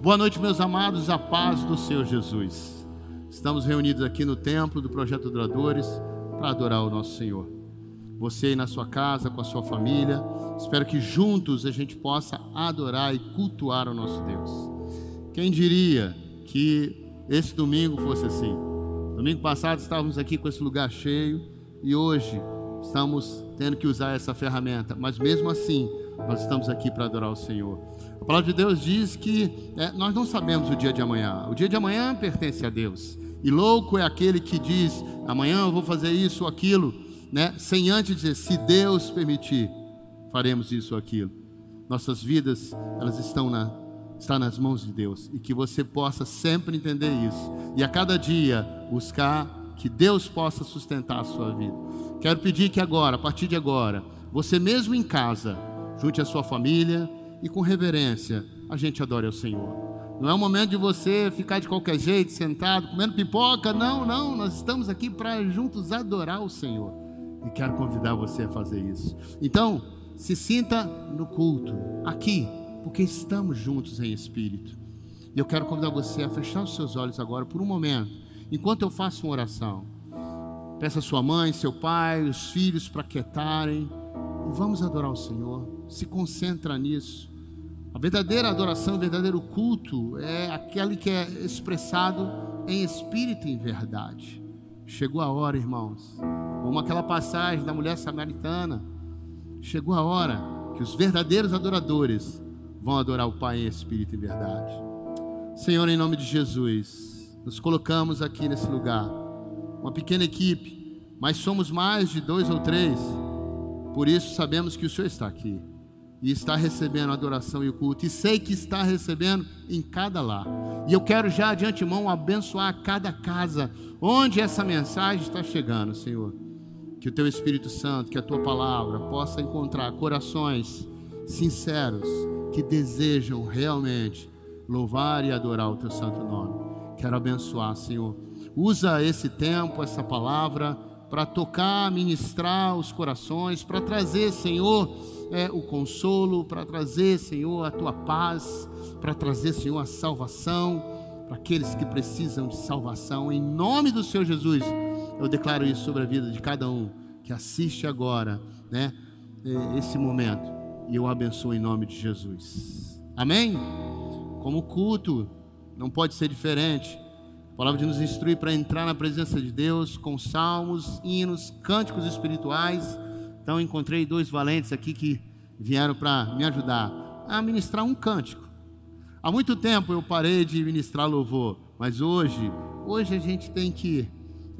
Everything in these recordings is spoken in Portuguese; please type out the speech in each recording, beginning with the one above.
Boa noite, meus amados, a paz do Senhor Jesus. Estamos reunidos aqui no templo do Projeto Adoradores para adorar o nosso Senhor. Você aí na sua casa, com a sua família, espero que juntos a gente possa adorar e cultuar o nosso Deus. Quem diria que esse domingo fosse assim? Domingo passado estávamos aqui com esse lugar cheio e hoje estamos tendo que usar essa ferramenta, mas mesmo assim, nós estamos aqui para adorar o Senhor. A palavra de Deus diz que é, nós não sabemos o dia de amanhã. O dia de amanhã pertence a Deus. E louco é aquele que diz: amanhã eu vou fazer isso ou aquilo, né? sem antes dizer: se Deus permitir, faremos isso ou aquilo. Nossas vidas, elas estão na, está nas mãos de Deus. E que você possa sempre entender isso. E a cada dia buscar que Deus possa sustentar a sua vida. Quero pedir que agora, a partir de agora, você mesmo em casa, junte a sua família e com reverência a gente adore ao Senhor. Não é o momento de você ficar de qualquer jeito, sentado, comendo pipoca. Não, não. Nós estamos aqui para juntos adorar o Senhor. E quero convidar você a fazer isso. Então, se sinta no culto, aqui, porque estamos juntos em espírito. E eu quero convidar você a fechar os seus olhos agora por um momento, enquanto eu faço uma oração. Peça a sua mãe, seu pai, os filhos para quietarem e vamos adorar o Senhor. Se concentra nisso. A verdadeira adoração, o verdadeiro culto é aquele que é expressado em espírito e em verdade. Chegou a hora, irmãos. Como aquela passagem da mulher samaritana. Chegou a hora que os verdadeiros adoradores vão adorar o Pai em espírito e verdade. Senhor, em nome de Jesus, nos colocamos aqui nesse lugar. Uma pequena equipe, mas somos mais de dois ou três por isso sabemos que o Senhor está aqui e está recebendo a adoração e o culto, e sei que está recebendo em cada lar. E eu quero já de antemão abençoar cada casa onde essa mensagem está chegando, Senhor. Que o teu Espírito Santo, que a tua palavra possa encontrar corações sinceros que desejam realmente louvar e adorar o teu santo nome. Quero abençoar, Senhor. Usa esse tempo, essa palavra para tocar, ministrar os corações, para trazer, Senhor, é, o consolo, para trazer, Senhor, a tua paz, para trazer, Senhor, a salvação para aqueles que precisam de salvação. Em nome do Senhor Jesus, eu declaro isso sobre a vida de cada um que assiste agora, né, é, esse momento, e eu abençoo em nome de Jesus. Amém? Como culto não pode ser diferente palavra de nos instruir para entrar na presença de Deus com salmos, hinos, cânticos espirituais. Então encontrei dois valentes aqui que vieram para me ajudar a ministrar um cântico. Há muito tempo eu parei de ministrar louvor, mas hoje, hoje a gente tem que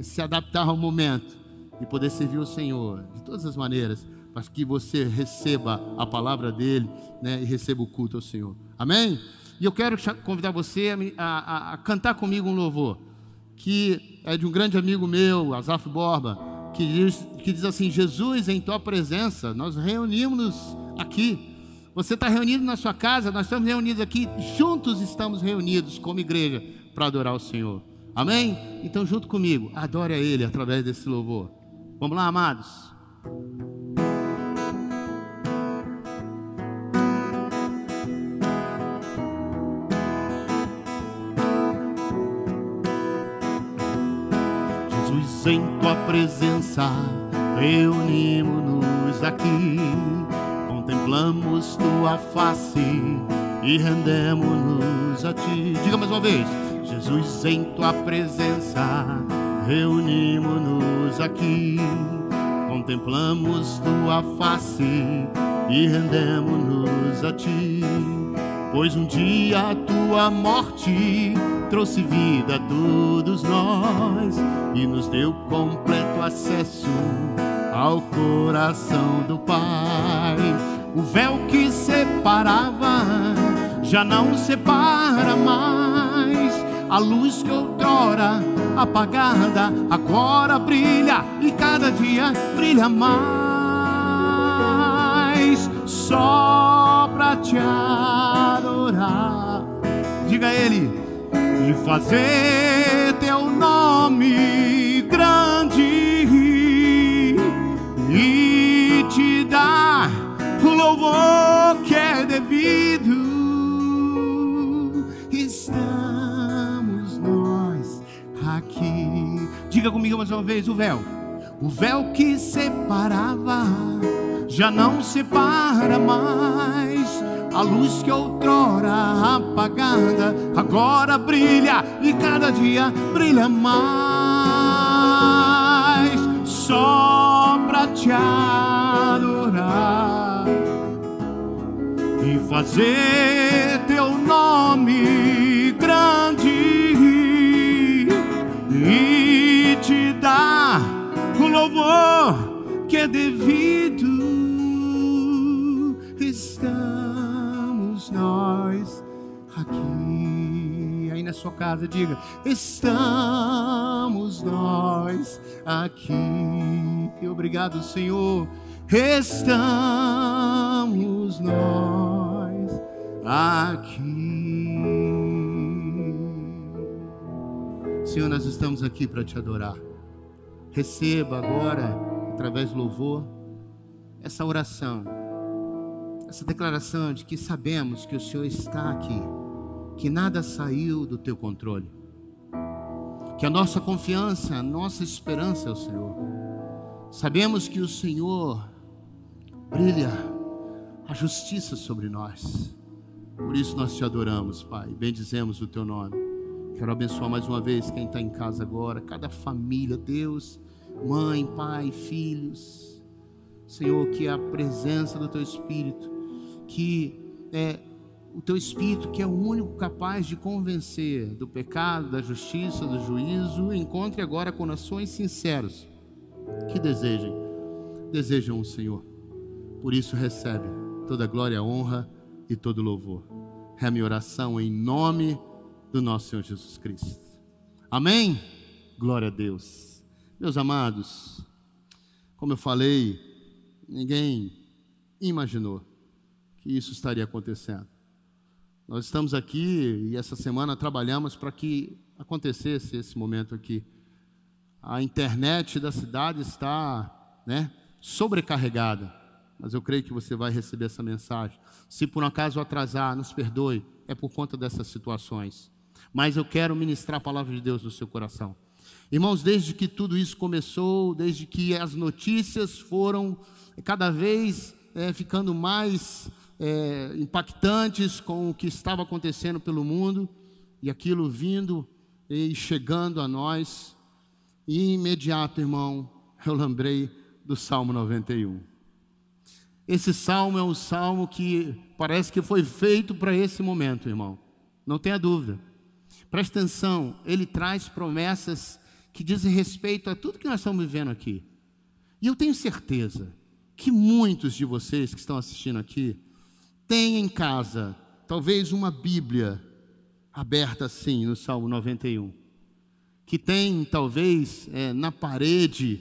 se adaptar ao momento e poder servir o Senhor de todas as maneiras, para que você receba a palavra dele, né, e receba o culto ao Senhor. Amém? E eu quero convidar você a, a, a, cantar comigo um louvor, que é de um grande amigo meu, Azaf Borba, que diz, que diz assim: Jesus, em tua presença, nós reunimos-nos aqui. Você está reunido na sua casa, nós estamos reunidos aqui, juntos estamos reunidos como igreja para adorar o Senhor. Amém? Então, junto comigo, adore a Ele através desse louvor. Vamos lá, amados. Em tua presença, reunimos-nos aqui, contemplamos tua face e rendemos-nos a ti. Diga mais uma vez: Jesus, em tua presença, reunimos-nos aqui, contemplamos tua face e rendemos-nos a ti. Pois um dia a tua morte trouxe vida a todos nós e nos deu completo acesso ao coração do Pai. O véu que separava já não separa mais. A luz que outrora apagada agora brilha e cada dia brilha mais. Só pra te adorar. Diga a ele e fazer teu nome grande e te dar o louvor que é devido. Estamos nós aqui. Diga comigo mais uma vez: o véu, o véu que separava, já não separa mais a luz que outrora apagada agora brilha e cada dia brilha mais. Só para te adorar e fazer teu nome grande e te dar o louvor que é devido. Nós aqui. Aí na sua casa, diga: Estamos nós aqui. Obrigado, Senhor. Estamos nós aqui. Senhor, nós estamos aqui para te adorar. Receba agora, através do louvor, essa oração, essa declaração de que sabemos que o Senhor está aqui, que nada saiu do teu controle, que a nossa confiança, a nossa esperança é o Senhor. Sabemos que o Senhor brilha a justiça sobre nós. Por isso nós te adoramos, Pai. Bendizemos o teu nome. Quero abençoar mais uma vez quem está em casa agora, cada família, Deus, mãe, pai, filhos. Senhor, que a presença do teu Espírito, que é o teu Espírito, que é o único capaz de convencer do pecado, da justiça, do juízo, encontre agora corações sinceros que desejem, desejam o Senhor. Por isso recebe toda glória, honra e todo louvor. É a minha oração em nome do nosso Senhor Jesus Cristo. Amém? Glória a Deus. Meus amados, como eu falei, ninguém imaginou que isso estaria acontecendo. Nós estamos aqui e essa semana trabalhamos para que acontecesse esse momento aqui. A internet da cidade está, né, sobrecarregada mas eu creio que você vai receber essa mensagem. Se por acaso atrasar, nos perdoe, é por conta dessas situações. Mas eu quero ministrar a palavra de Deus no seu coração. Irmãos, desde que tudo isso começou, desde que as notícias foram cada vez é, ficando mais é, impactantes com o que estava acontecendo pelo mundo, e aquilo vindo e chegando a nós, e imediato, irmão, eu lembrei do Salmo 91. Esse salmo é um salmo que parece que foi feito para esse momento, irmão. Não tenha dúvida. Preste atenção, ele traz promessas que dizem respeito a tudo que nós estamos vivendo aqui. E eu tenho certeza que muitos de vocês que estão assistindo aqui têm em casa talvez uma Bíblia aberta assim no Salmo 91, que tem talvez é, na parede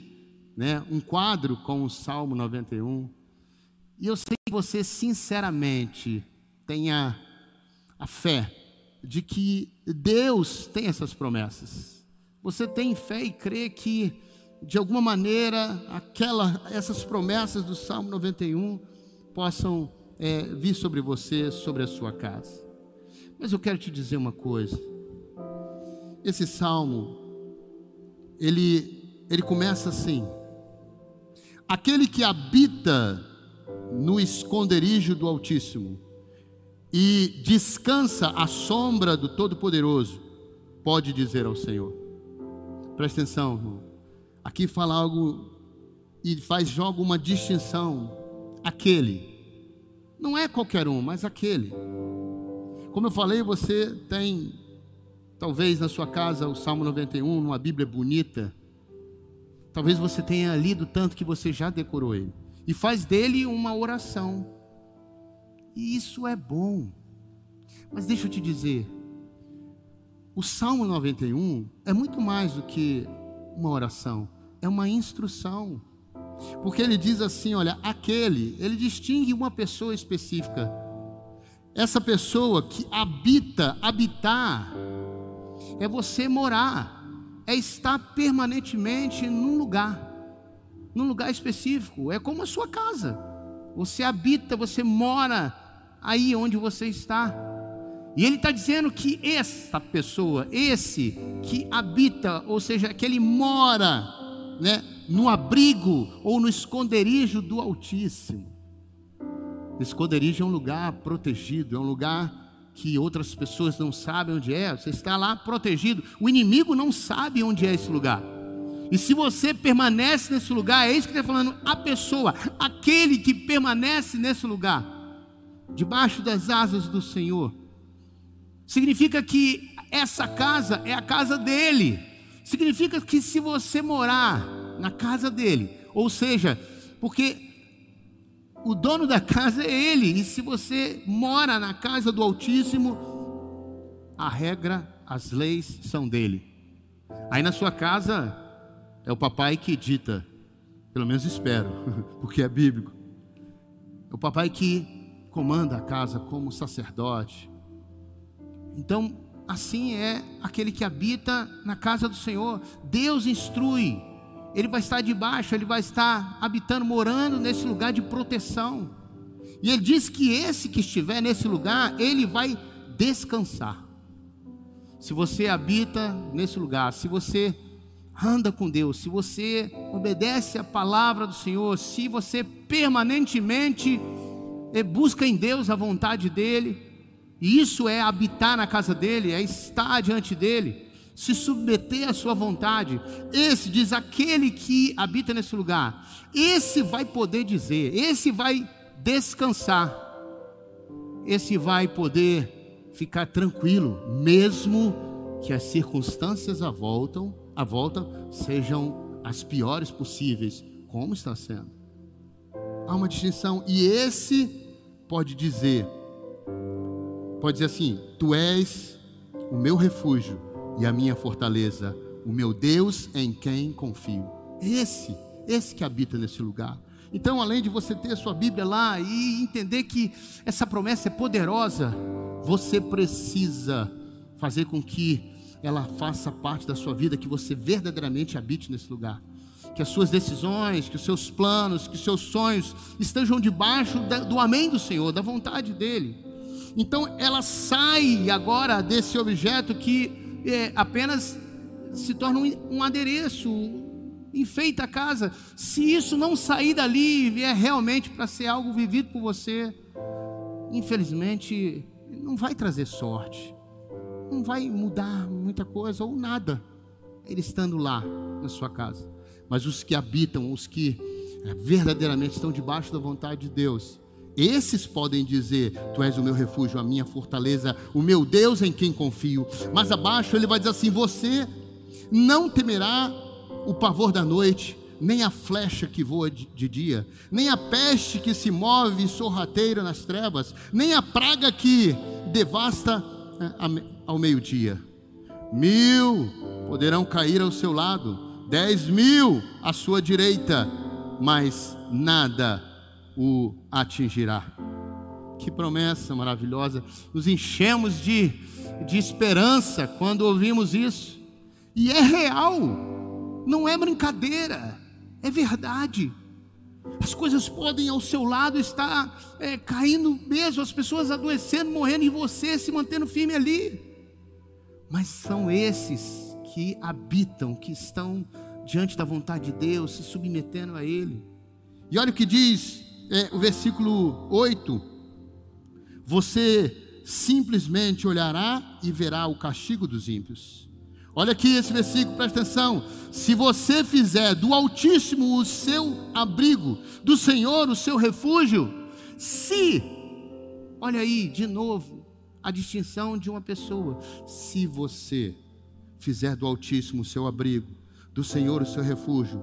né, um quadro com o Salmo 91 e eu sei que você, sinceramente, tenha a fé de que Deus tem essas promessas. Você tem fé e crê que, de alguma maneira, aquela, essas promessas do Salmo 91 possam é, vir sobre você, sobre a sua casa. Mas eu quero te dizer uma coisa. Esse salmo, ele, ele começa assim: aquele que habita no esconderijo do Altíssimo e descansa à sombra do Todo-Poderoso, pode dizer ao Senhor. Presta atenção, irmão. Aqui fala algo e faz joga uma distinção. Aquele. Não é qualquer um, mas aquele. Como eu falei, você tem talvez na sua casa o Salmo 91, numa Bíblia bonita. Talvez você tenha lido tanto que você já decorou ele e faz dele uma oração. E isso é bom. Mas deixa eu te dizer, o Salmo 91 é muito mais do que uma oração, é uma instrução. Porque ele diz assim: olha, aquele, ele distingue uma pessoa específica. Essa pessoa que habita, habitar, é você morar, é estar permanentemente num lugar num lugar específico. É como a sua casa. Você habita, você mora aí onde você está. E ele está dizendo que essa pessoa, esse que habita, ou seja, que ele mora, né, no abrigo ou no esconderijo do Altíssimo. Esconderijo é um lugar protegido, é um lugar que outras pessoas não sabem onde é. Você está lá protegido. O inimigo não sabe onde é esse lugar. E se você permanece nesse lugar, é isso que está falando, a pessoa, aquele que permanece nesse lugar, debaixo das asas do Senhor, significa que essa casa é a casa dele. Significa que se você morar na casa dele, ou seja, porque o dono da casa é ele, e se você mora na casa do Altíssimo, a regra, as leis são dele. Aí na sua casa é o papai que dita, pelo menos espero, porque é bíblico. É o papai que comanda a casa como sacerdote, então, assim é aquele que habita na casa do Senhor. Deus instrui. Ele vai estar debaixo, ele vai estar habitando, morando nesse lugar de proteção. E ele diz que esse que estiver nesse lugar, ele vai descansar. Se você habita nesse lugar, se você anda com Deus, se você obedece a palavra do Senhor, se você permanentemente eh, busca em Deus a vontade dEle, e isso é habitar na casa dele, é estar diante dele, se submeter à sua vontade. Esse diz aquele que habita nesse lugar. Esse vai poder dizer, esse vai descansar. Esse vai poder ficar tranquilo, mesmo que as circunstâncias à volta, à volta sejam as piores possíveis, como está sendo. Há uma distinção e esse pode dizer Pode dizer assim: Tu és o meu refúgio e a minha fortaleza, o meu Deus em quem confio. Esse, esse que habita nesse lugar. Então, além de você ter a sua Bíblia lá e entender que essa promessa é poderosa, você precisa fazer com que ela faça parte da sua vida, que você verdadeiramente habite nesse lugar. Que as suas decisões, que os seus planos, que os seus sonhos estejam debaixo do amém do Senhor, da vontade dEle. Então ela sai agora desse objeto que é, apenas se torna um, um adereço, enfeita a casa. Se isso não sair dali e vier realmente para ser algo vivido por você, infelizmente não vai trazer sorte, não vai mudar muita coisa ou nada, ele estando lá na sua casa. Mas os que habitam, os que é, verdadeiramente estão debaixo da vontade de Deus, esses podem dizer: Tu és o meu refúgio, a minha fortaleza, o meu Deus em quem confio. Mas abaixo ele vai dizer assim: Você não temerá o pavor da noite, nem a flecha que voa de dia, nem a peste que se move sorrateira nas trevas, nem a praga que devasta é, ao meio-dia. Mil poderão cair ao seu lado, dez mil à sua direita, mas nada o atingirá. Que promessa maravilhosa! Nos enchemos de, de esperança quando ouvimos isso, e é real, não é brincadeira, é verdade. As coisas podem ao seu lado estar é, caindo mesmo, as pessoas adoecendo, morrendo, e você se mantendo firme ali. Mas são esses que habitam, que estão diante da vontade de Deus, se submetendo a Ele. E olha o que diz é, o versículo 8: Você simplesmente olhará e verá o castigo dos ímpios. Olha aqui esse versículo, presta atenção. Se você fizer do Altíssimo o seu abrigo, do Senhor o seu refúgio, se, olha aí de novo, a distinção de uma pessoa. Se você fizer do Altíssimo o seu abrigo, do Senhor o seu refúgio,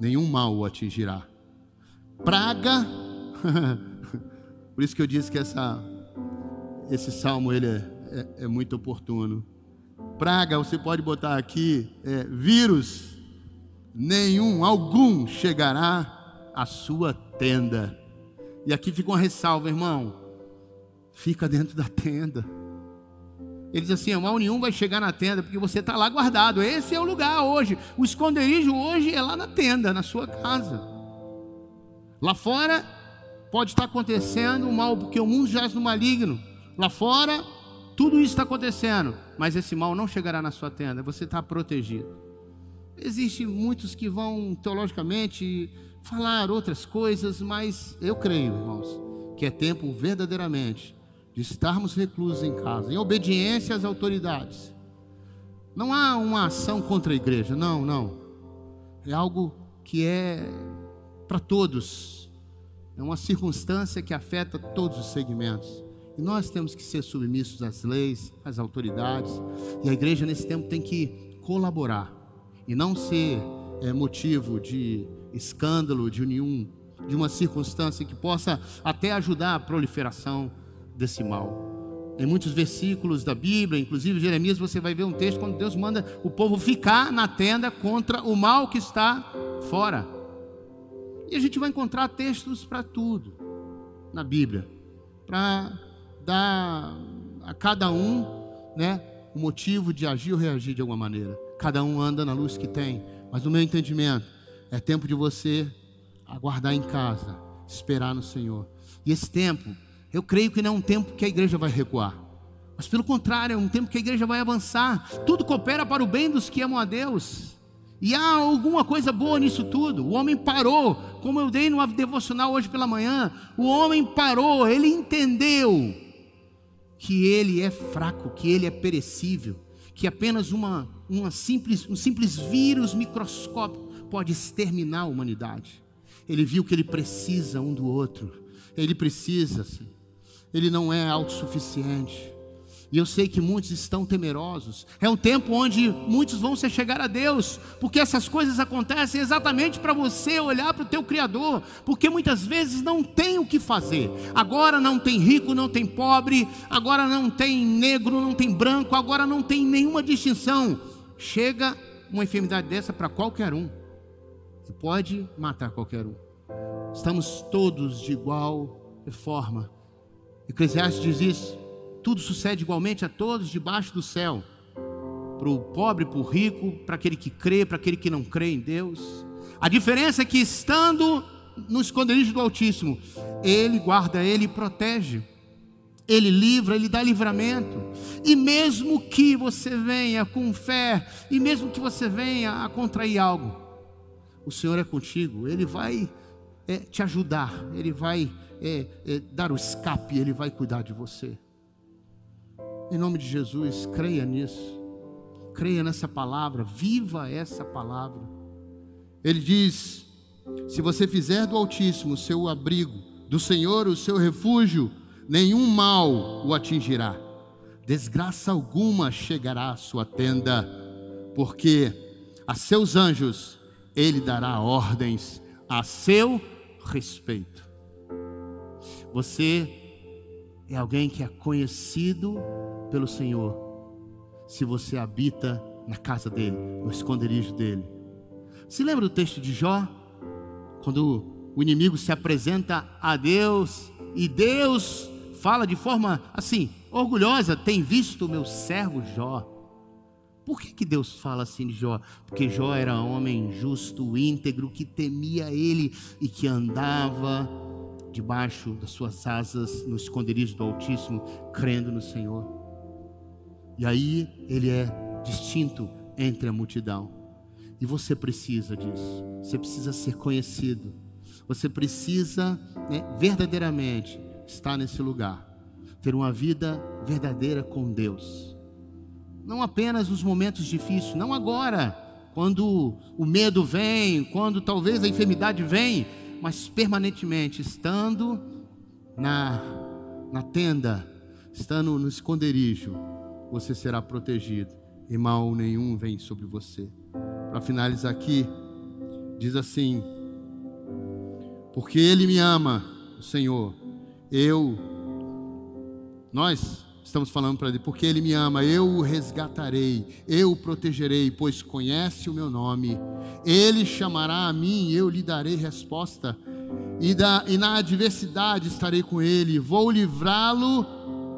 nenhum mal o atingirá praga. Por isso que eu disse que essa, esse salmo ele é, é, é muito oportuno. Praga, você pode botar aqui, é, vírus, nenhum, algum chegará à sua tenda. E aqui fica uma ressalva, irmão. Fica dentro da tenda. Ele diz assim: mal nenhum vai chegar na tenda, porque você está lá guardado. Esse é o lugar hoje. O esconderijo hoje é lá na tenda, na sua casa. Lá fora pode estar acontecendo o mal, porque o mundo jaz no maligno. Lá fora tudo isso está acontecendo, mas esse mal não chegará na sua tenda, você está protegido. Existem muitos que vão teologicamente falar outras coisas, mas eu creio, irmãos, que é tempo verdadeiramente de estarmos reclusos em casa, em obediência às autoridades. Não há uma ação contra a igreja, não, não. É algo que é para todos. É uma circunstância que afeta todos os segmentos. E nós temos que ser submissos às leis, às autoridades. E a igreja nesse tempo tem que colaborar e não ser é, motivo de escândalo, de nenhum, de uma circunstância que possa até ajudar a proliferação desse mal. Em muitos versículos da Bíblia, inclusive Jeremias, você vai ver um texto quando Deus manda o povo ficar na tenda contra o mal que está fora. E a gente vai encontrar textos para tudo na Bíblia, para dar a cada um, né, o motivo de agir ou reagir de alguma maneira. Cada um anda na luz que tem, mas no meu entendimento, é tempo de você aguardar em casa, esperar no Senhor. E esse tempo, eu creio que não é um tempo que a igreja vai recuar. Mas pelo contrário, é um tempo que a igreja vai avançar. Tudo coopera para o bem dos que amam a Deus. E há alguma coisa boa nisso tudo. O homem parou, como eu dei numa devocional hoje pela manhã. O homem parou, ele entendeu que ele é fraco, que ele é perecível, que apenas uma, uma simples, um simples vírus microscópico pode exterminar a humanidade. Ele viu que ele precisa um do outro. Ele precisa, ele não é autossuficiente. E eu sei que muitos estão temerosos. É um tempo onde muitos vão se chegar a Deus, porque essas coisas acontecem exatamente para você olhar para o teu Criador, porque muitas vezes não tem o que fazer. Agora não tem rico, não tem pobre, agora não tem negro, não tem branco, agora não tem nenhuma distinção. Chega uma enfermidade dessa para qualquer um e pode matar qualquer um. Estamos todos de igual forma. Eclesiastes diz isso. Tudo sucede igualmente a todos debaixo do céu. Para o pobre, para o rico, para aquele que crê, para aquele que não crê em Deus. A diferença é que estando no esconderijo do Altíssimo, Ele guarda, Ele protege. Ele livra, Ele dá livramento. E mesmo que você venha com fé, e mesmo que você venha a contrair algo, o Senhor é contigo, Ele vai é, te ajudar, Ele vai é, é, dar o escape, Ele vai cuidar de você. Em nome de Jesus, creia nisso, creia nessa palavra, viva essa palavra. Ele diz: se você fizer do Altíssimo o seu abrigo, do Senhor o seu refúgio, nenhum mal o atingirá, desgraça alguma chegará à sua tenda, porque a seus anjos ele dará ordens a seu respeito. Você é alguém que é conhecido pelo Senhor, se você habita na casa dele, no esconderijo dele. Se lembra do texto de Jó? Quando o inimigo se apresenta a Deus e Deus fala de forma assim, orgulhosa: Tem visto o meu servo Jó? Por que, que Deus fala assim de Jó? Porque Jó era homem justo, íntegro, que temia Ele e que andava debaixo das suas asas, no esconderijo do Altíssimo, crendo no Senhor. E aí ele é distinto entre a multidão. E você precisa disso. Você precisa ser conhecido. Você precisa né, verdadeiramente estar nesse lugar, ter uma vida verdadeira com Deus não apenas nos momentos difíceis, não agora, quando o medo vem, quando talvez a enfermidade vem, mas permanentemente, estando na, na tenda, estando no esconderijo, você será protegido e mal nenhum vem sobre você. Para finalizar aqui, diz assim: Porque Ele me ama, o Senhor, eu, nós Estamos falando para ele, porque ele me ama, eu o resgatarei, eu o protegerei, pois conhece o meu nome. Ele chamará a mim, eu lhe darei resposta. E, da, e na adversidade estarei com ele, vou livrá-lo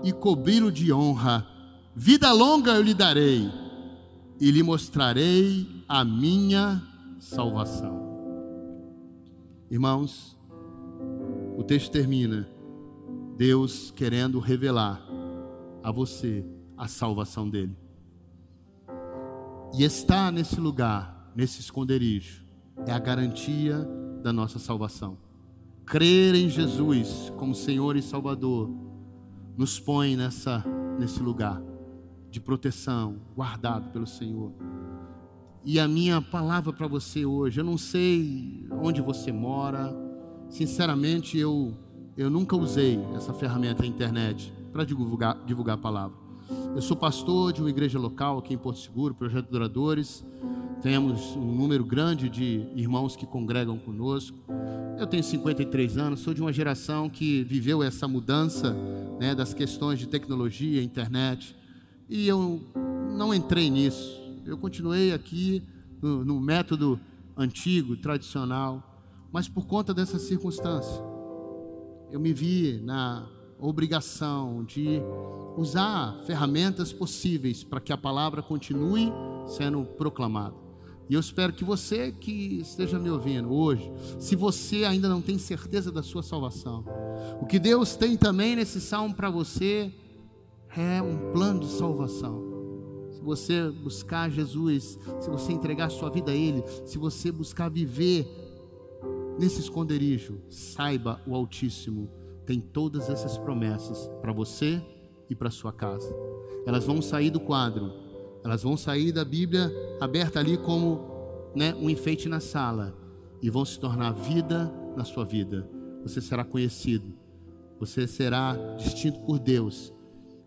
e cobri-lo de honra. Vida longa eu lhe darei, e lhe mostrarei a minha salvação. Irmãos, o texto termina, Deus querendo revelar a você a salvação dele. E estar nesse lugar, nesse esconderijo, é a garantia da nossa salvação. Crer em Jesus como Senhor e Salvador nos põe nessa, nesse lugar de proteção, guardado pelo Senhor. E a minha palavra para você hoje, eu não sei onde você mora, sinceramente eu, eu nunca usei essa ferramenta a internet para divulgar, divulgar a palavra. Eu sou pastor de uma igreja local aqui em Porto Seguro, Projeto Duradores. Temos um número grande de irmãos que congregam conosco. Eu tenho 53 anos, sou de uma geração que viveu essa mudança né, das questões de tecnologia, internet, e eu não entrei nisso. Eu continuei aqui no, no método antigo, tradicional, mas por conta dessa circunstância, eu me vi na obrigação de usar ferramentas possíveis para que a palavra continue sendo proclamada. E eu espero que você que esteja me ouvindo hoje, se você ainda não tem certeza da sua salvação, o que Deus tem também nesse salmo para você é um plano de salvação. Se você buscar Jesus, se você entregar sua vida a Ele, se você buscar viver nesse esconderijo, saiba o Altíssimo tem todas essas promessas para você e para sua casa. Elas vão sair do quadro, elas vão sair da Bíblia aberta ali como né, um enfeite na sala e vão se tornar vida na sua vida. Você será conhecido, você será distinto por Deus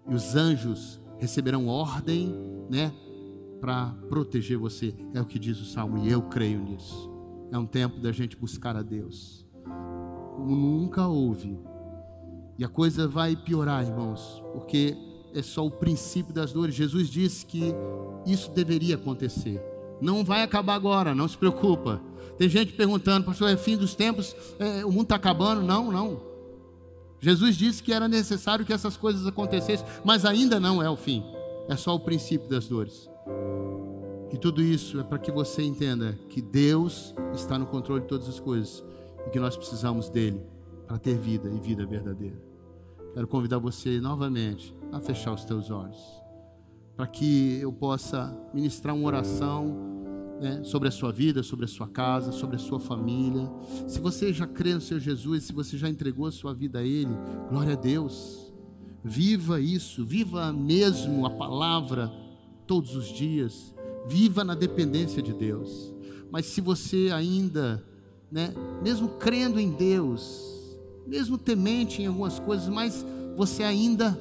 e os anjos receberão ordem, né, para proteger você. É o que diz o salmo e eu creio nisso. É um tempo da gente buscar a Deus como nunca houve e a coisa vai piorar, irmãos, porque é só o princípio das dores. Jesus disse que isso deveria acontecer. Não vai acabar agora, não se preocupa. Tem gente perguntando, pastor, é fim dos tempos, é, o mundo está acabando? Não, não. Jesus disse que era necessário que essas coisas acontecessem, mas ainda não é o fim. É só o princípio das dores. E tudo isso é para que você entenda que Deus está no controle de todas as coisas e que nós precisamos dele para ter vida e vida verdadeira. Quero convidar você novamente a fechar os teus olhos, para que eu possa ministrar uma oração né, sobre a sua vida, sobre a sua casa, sobre a sua família. Se você já crê no Senhor Jesus, se você já entregou a sua vida a Ele, glória a Deus. Viva isso, viva mesmo a palavra todos os dias, viva na dependência de Deus. Mas se você ainda, né, mesmo crendo em Deus, mesmo temente em algumas coisas, mas você ainda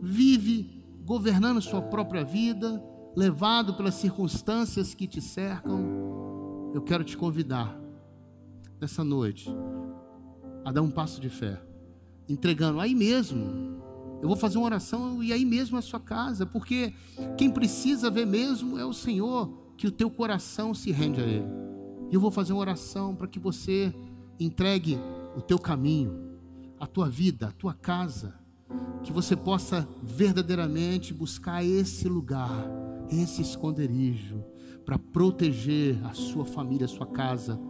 vive governando sua própria vida, levado pelas circunstâncias que te cercam, eu quero te convidar nessa noite a dar um passo de fé, entregando aí mesmo. Eu vou fazer uma oração e aí mesmo na sua casa, porque quem precisa ver mesmo é o Senhor, que o teu coração se rende a Ele. E eu vou fazer uma oração para que você entregue o teu caminho, a tua vida, a tua casa, que você possa verdadeiramente buscar esse lugar, esse esconderijo, para proteger a sua família, a sua casa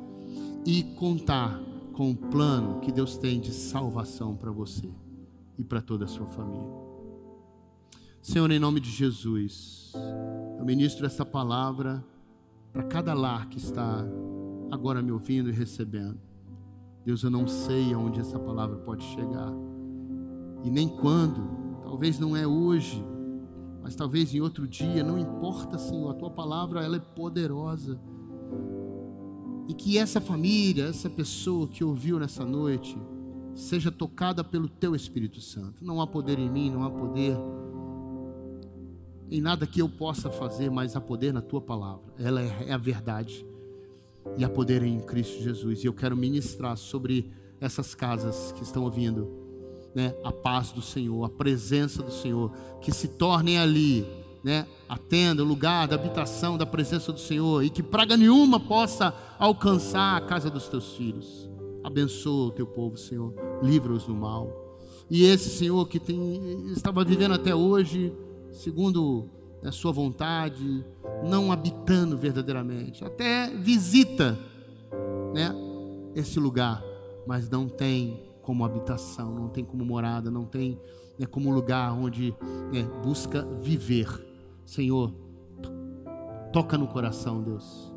e contar com o plano que Deus tem de salvação para você e para toda a sua família. Senhor, em nome de Jesus, eu ministro essa palavra para cada lar que está agora me ouvindo e recebendo. Deus, eu não sei aonde essa palavra pode chegar. E nem quando. Talvez não é hoje, mas talvez em outro dia, não importa, Senhor, a tua palavra ela é poderosa. E que essa família, essa pessoa que ouviu nessa noite, seja tocada pelo teu Espírito Santo. Não há poder em mim, não há poder em nada que eu possa fazer, mas há poder na tua palavra. Ela é a verdade e há poder em Cristo Jesus. E eu quero ministrar sobre essas casas que estão ouvindo, né, a paz do Senhor, a presença do Senhor, que se tornem ali, né, a tenda, o lugar da habitação da presença do Senhor e que praga nenhuma possa alcançar a casa dos teus filhos. Abençoa o teu povo, Senhor, livra-os do mal. E esse Senhor que tem, estava vivendo até hoje, segundo a sua vontade, não habitando verdadeiramente. Até visita, né, esse lugar, mas não tem como habitação, não tem como morada, não tem né, como lugar onde né, busca viver. Senhor, toca no coração, Deus.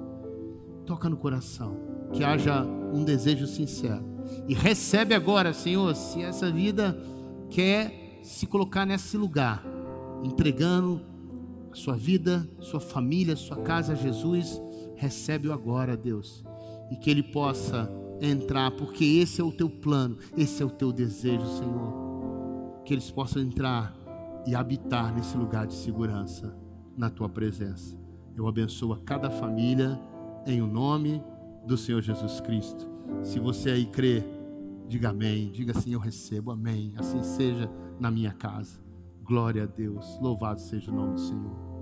Toca no coração. Que haja um desejo sincero. E recebe agora, Senhor, se essa vida quer se colocar nesse lugar, entregando a sua vida, sua família, sua casa a Jesus, recebe-o agora, Deus. E que ele possa entrar, porque esse é o teu plano, esse é o teu desejo, Senhor que eles possam entrar e habitar nesse lugar de segurança na tua presença. Eu abençoo a cada família em o nome do Senhor Jesus Cristo. Se você aí crê, diga amém. Diga assim: Eu recebo, amém. Assim seja na minha casa. Glória a Deus. Louvado seja o nome do Senhor.